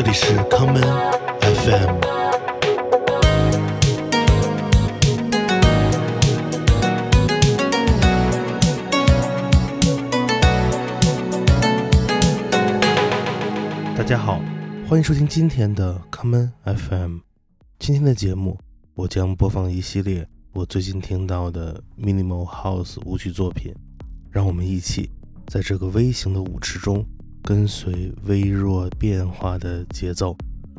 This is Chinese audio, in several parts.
这里是康门 FM。大家好，欢迎收听今天的康门 FM。今天的节目，我将播放一系列我最近听到的 Minimal House 舞曲作品，让我们一起在这个微型的舞池中。跟随微弱变化的节奏，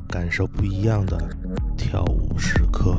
感受不一样的跳舞时刻。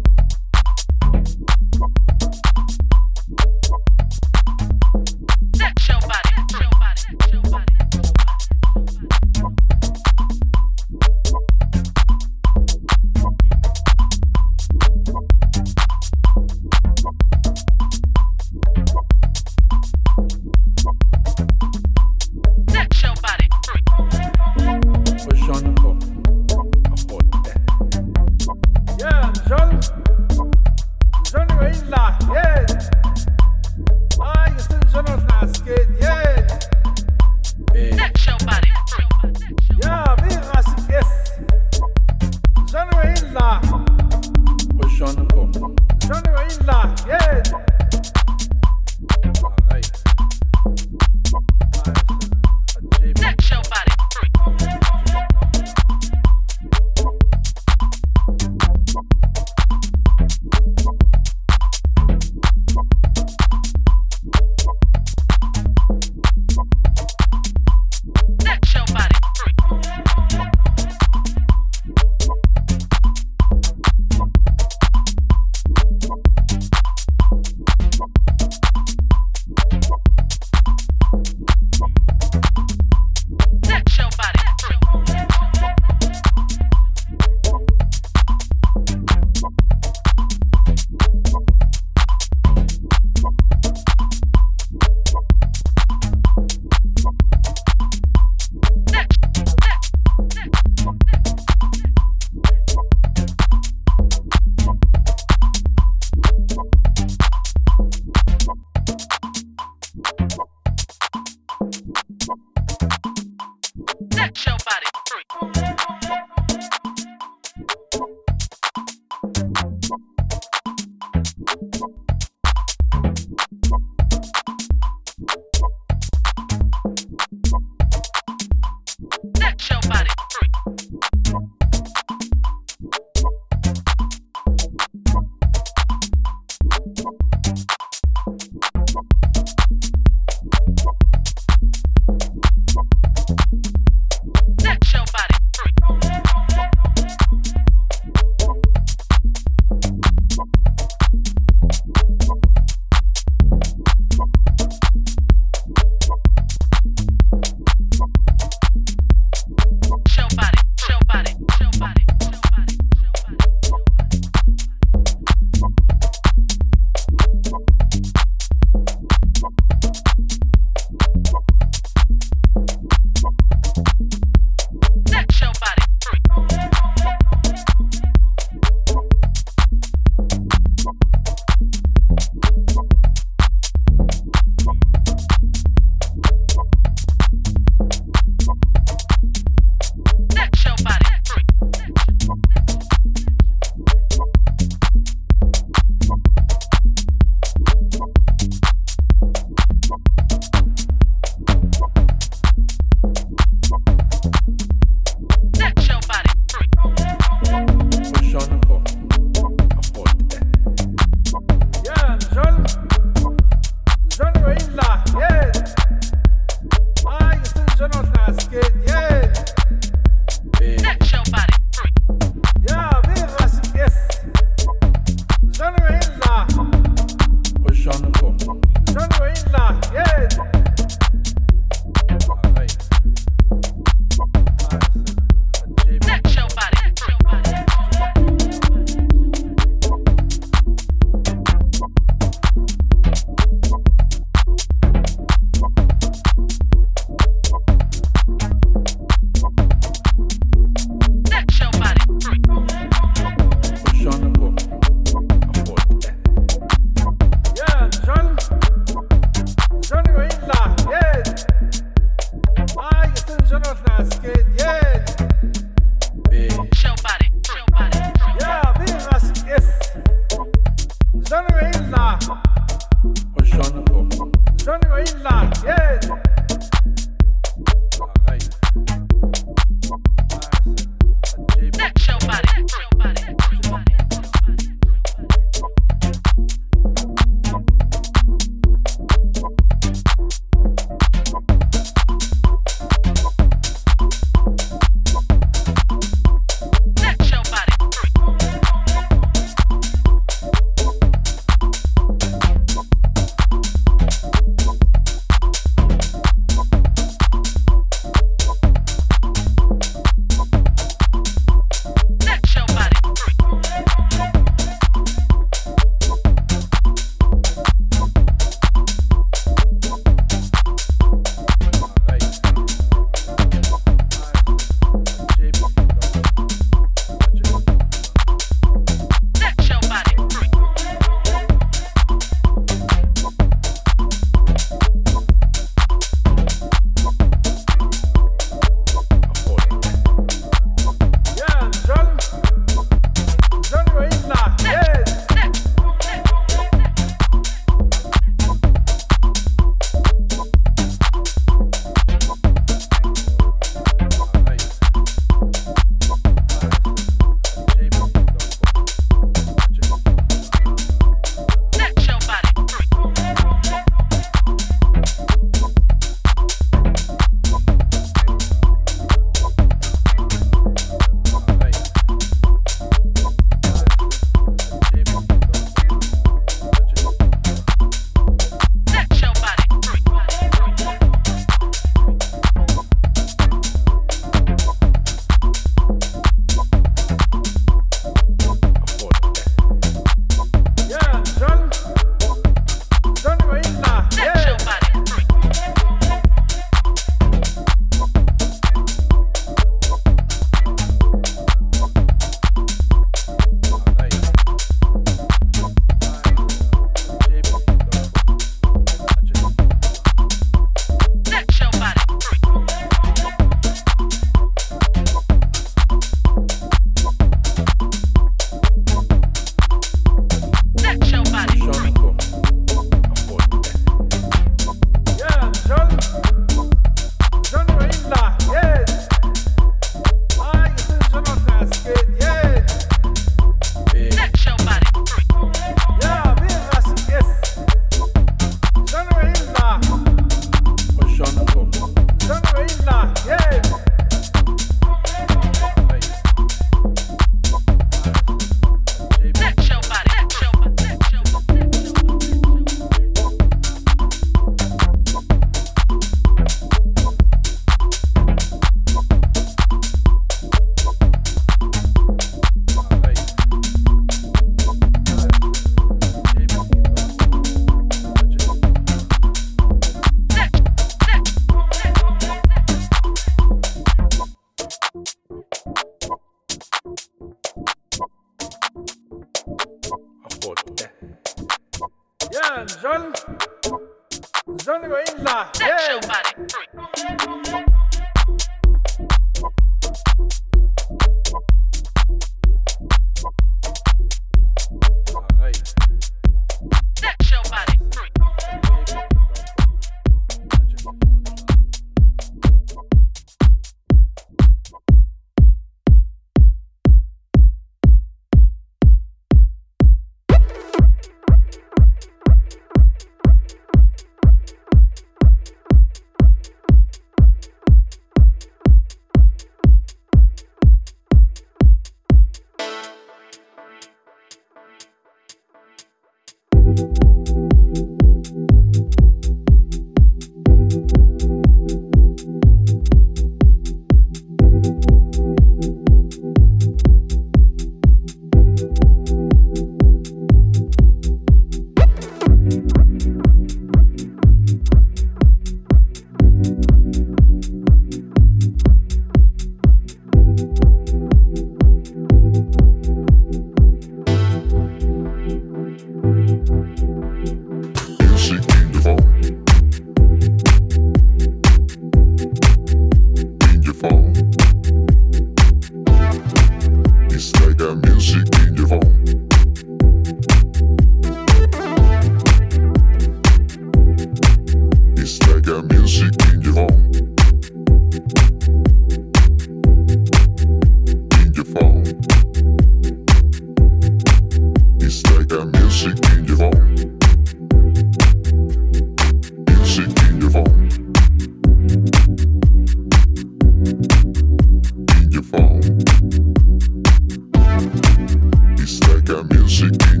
Music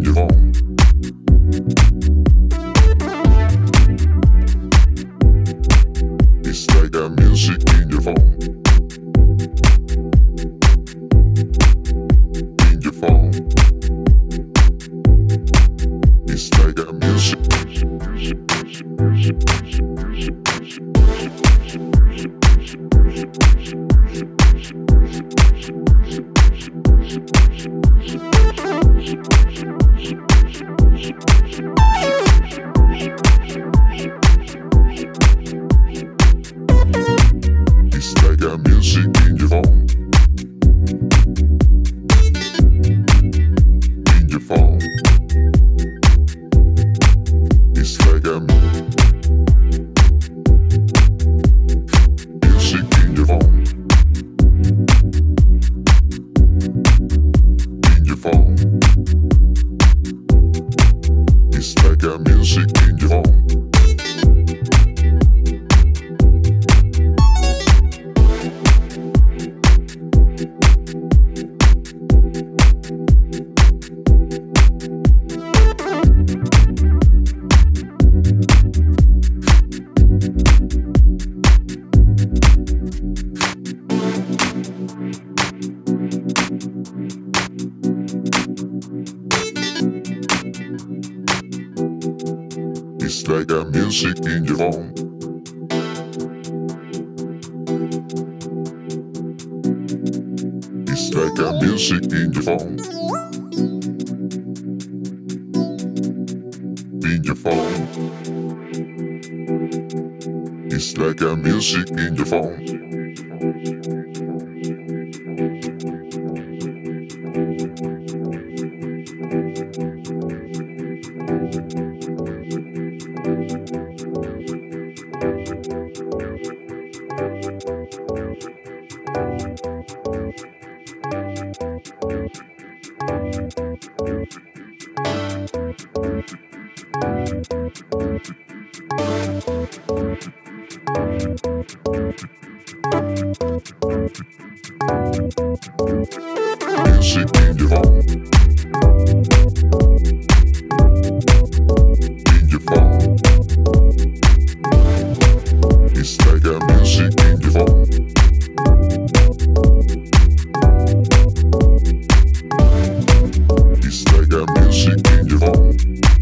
It's like a music in your phone.